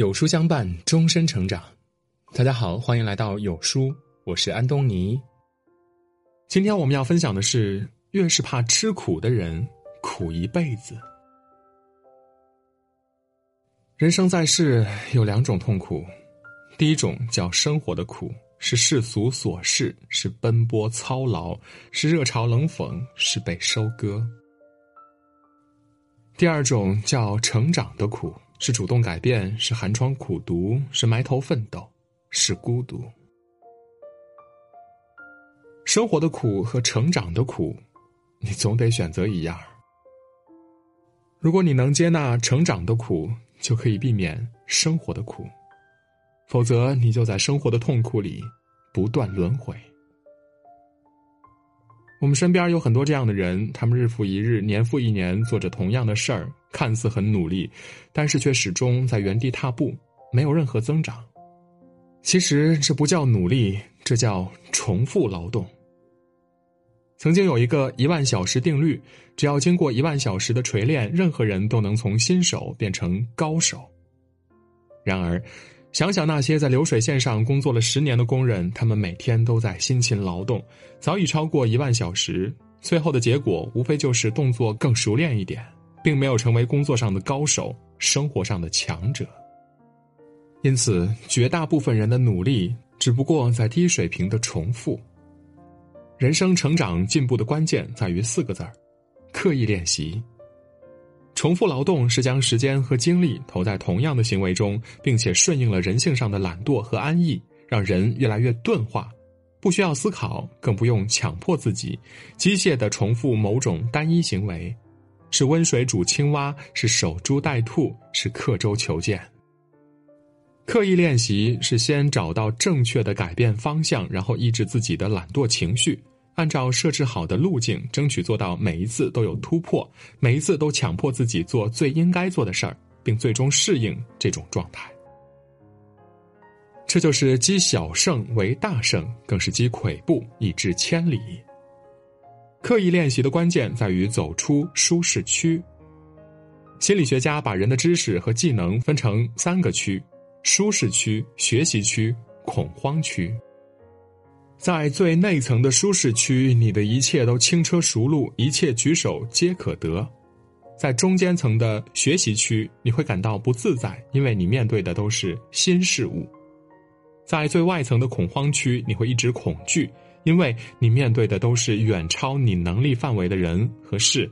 有书相伴，终身成长。大家好，欢迎来到有书，我是安东尼。今天我们要分享的是：越是怕吃苦的人，苦一辈子。人生在世有两种痛苦，第一种叫生活的苦，是世俗琐事，是奔波操劳，是热嘲冷讽，是被收割；第二种叫成长的苦。是主动改变，是寒窗苦读，是埋头奋斗，是孤独。生活的苦和成长的苦，你总得选择一样。如果你能接纳成长的苦，就可以避免生活的苦；否则，你就在生活的痛苦里不断轮回。我们身边有很多这样的人，他们日复一日、年复一年做着同样的事儿，看似很努力，但是却始终在原地踏步，没有任何增长。其实这不叫努力，这叫重复劳动。曾经有一个一万小时定律，只要经过一万小时的锤炼，任何人都能从新手变成高手。然而。想想那些在流水线上工作了十年的工人，他们每天都在辛勤劳动，早已超过一万小时。最后的结果无非就是动作更熟练一点，并没有成为工作上的高手、生活上的强者。因此，绝大部分人的努力只不过在低水平的重复。人生成长进步的关键在于四个字儿：刻意练习。重复劳动是将时间和精力投在同样的行为中，并且顺应了人性上的懒惰和安逸，让人越来越钝化，不需要思考，更不用强迫自己，机械的重复某种单一行为，是温水煮青蛙，是守株待兔，是刻舟求剑。刻意练习是先找到正确的改变方向，然后抑制自己的懒惰情绪。按照设置好的路径，争取做到每一次都有突破，每一次都强迫自己做最应该做的事儿，并最终适应这种状态。这就是积小胜为大胜，更是积跬步以至千里。刻意练习的关键在于走出舒适区。心理学家把人的知识和技能分成三个区：舒适区、学习区、恐慌区。在最内层的舒适区，你的一切都轻车熟路，一切举手皆可得；在中间层的学习区，你会感到不自在，因为你面对的都是新事物；在最外层的恐慌区，你会一直恐惧，因为你面对的都是远超你能力范围的人和事。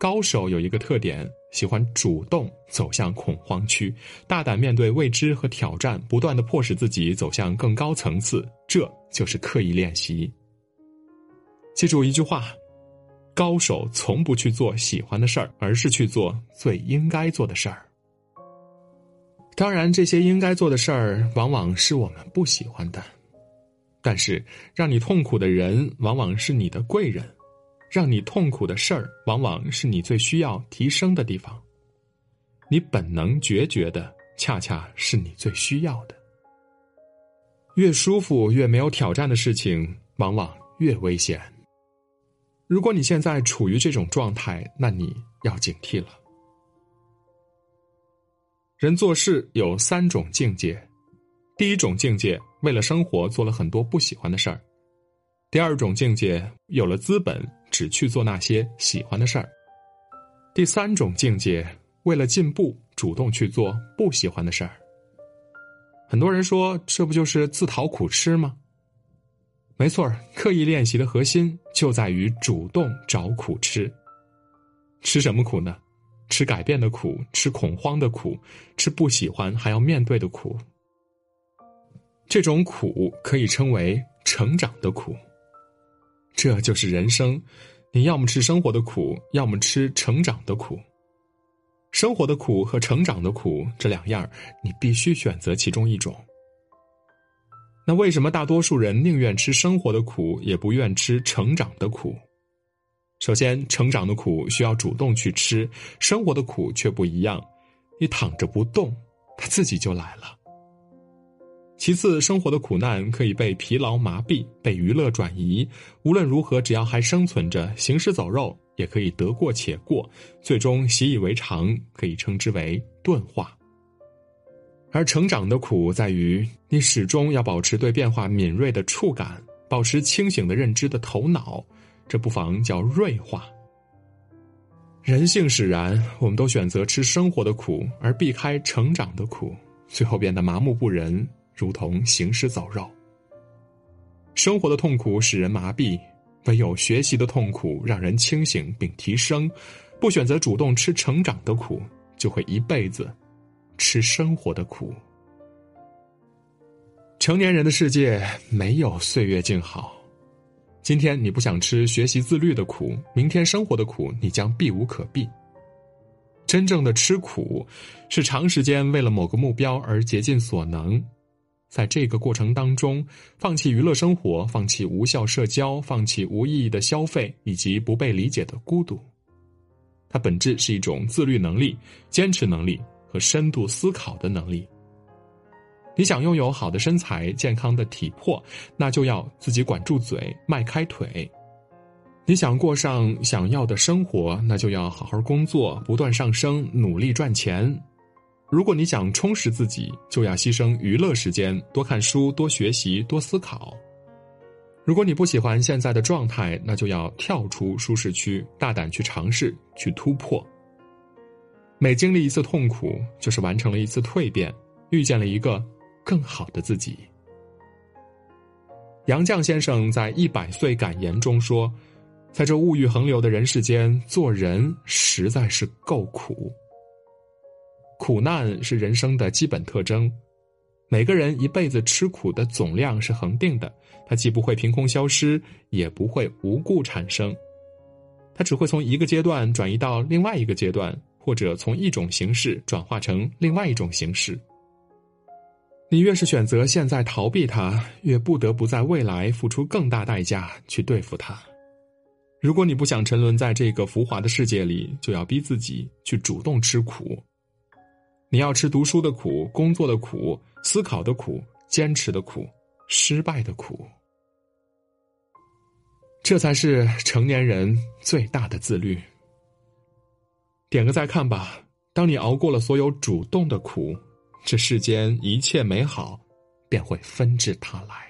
高手有一个特点。喜欢主动走向恐慌区，大胆面对未知和挑战，不断的迫使自己走向更高层次，这就是刻意练习。记住一句话：高手从不去做喜欢的事儿，而是去做最应该做的事儿。当然，这些应该做的事儿往往是我们不喜欢的，但是让你痛苦的人往往是你的贵人。让你痛苦的事儿，往往是你最需要提升的地方。你本能决绝的，恰恰是你最需要的。越舒服、越没有挑战的事情，往往越危险。如果你现在处于这种状态，那你要警惕了。人做事有三种境界：第一种境界，为了生活做了很多不喜欢的事儿；第二种境界，有了资本。只去做那些喜欢的事儿。第三种境界，为了进步，主动去做不喜欢的事儿。很多人说，这不就是自讨苦吃吗？没错刻意练习的核心就在于主动找苦吃。吃什么苦呢？吃改变的苦，吃恐慌的苦，吃不喜欢还要面对的苦。这种苦可以称为成长的苦。这就是人生，你要么吃生活的苦，要么吃成长的苦。生活的苦和成长的苦这两样，你必须选择其中一种。那为什么大多数人宁愿吃生活的苦，也不愿吃成长的苦？首先，成长的苦需要主动去吃，生活的苦却不一样，你躺着不动，它自己就来了。其次，生活的苦难可以被疲劳麻痹，被娱乐转移。无论如何，只要还生存着，行尸走肉也可以得过且过，最终习以为常，可以称之为钝化。而成长的苦在于你始终要保持对变化敏锐的触感，保持清醒的认知的头脑，这不妨叫锐化。人性使然，我们都选择吃生活的苦，而避开成长的苦，最后变得麻木不仁，如同行尸走肉。生活的痛苦使人麻痹，唯有学习的痛苦让人清醒并提升。不选择主动吃成长的苦，就会一辈子吃生活的苦。成年人的世界没有岁月静好，今天你不想吃学习自律的苦，明天生活的苦你将避无可避。真正的吃苦，是长时间为了某个目标而竭尽所能。在这个过程当中，放弃娱乐生活，放弃无效社交，放弃无意义的消费，以及不被理解的孤独。它本质是一种自律能力、坚持能力和深度思考的能力。你想拥有好的身材、健康的体魄，那就要自己管住嘴、迈开腿；你想过上想要的生活，那就要好好工作、不断上升、努力赚钱。如果你想充实自己，就要牺牲娱乐时间，多看书、多学习、多思考。如果你不喜欢现在的状态，那就要跳出舒适区，大胆去尝试、去突破。每经历一次痛苦，就是完成了一次蜕变，遇见了一个更好的自己。杨绛先生在《一百岁感言》中说：“在这物欲横流的人世间，做人实在是够苦。”苦难是人生的基本特征，每个人一辈子吃苦的总量是恒定的，它既不会凭空消失，也不会无故产生，它只会从一个阶段转移到另外一个阶段，或者从一种形式转化成另外一种形式。你越是选择现在逃避它，越不得不在未来付出更大代价去对付它。如果你不想沉沦在这个浮华的世界里，就要逼自己去主动吃苦。你要吃读书的苦、工作的苦、思考的苦、坚持的苦、失败的苦，这才是成年人最大的自律。点个再看吧。当你熬过了所有主动的苦，这世间一切美好便会纷至沓来。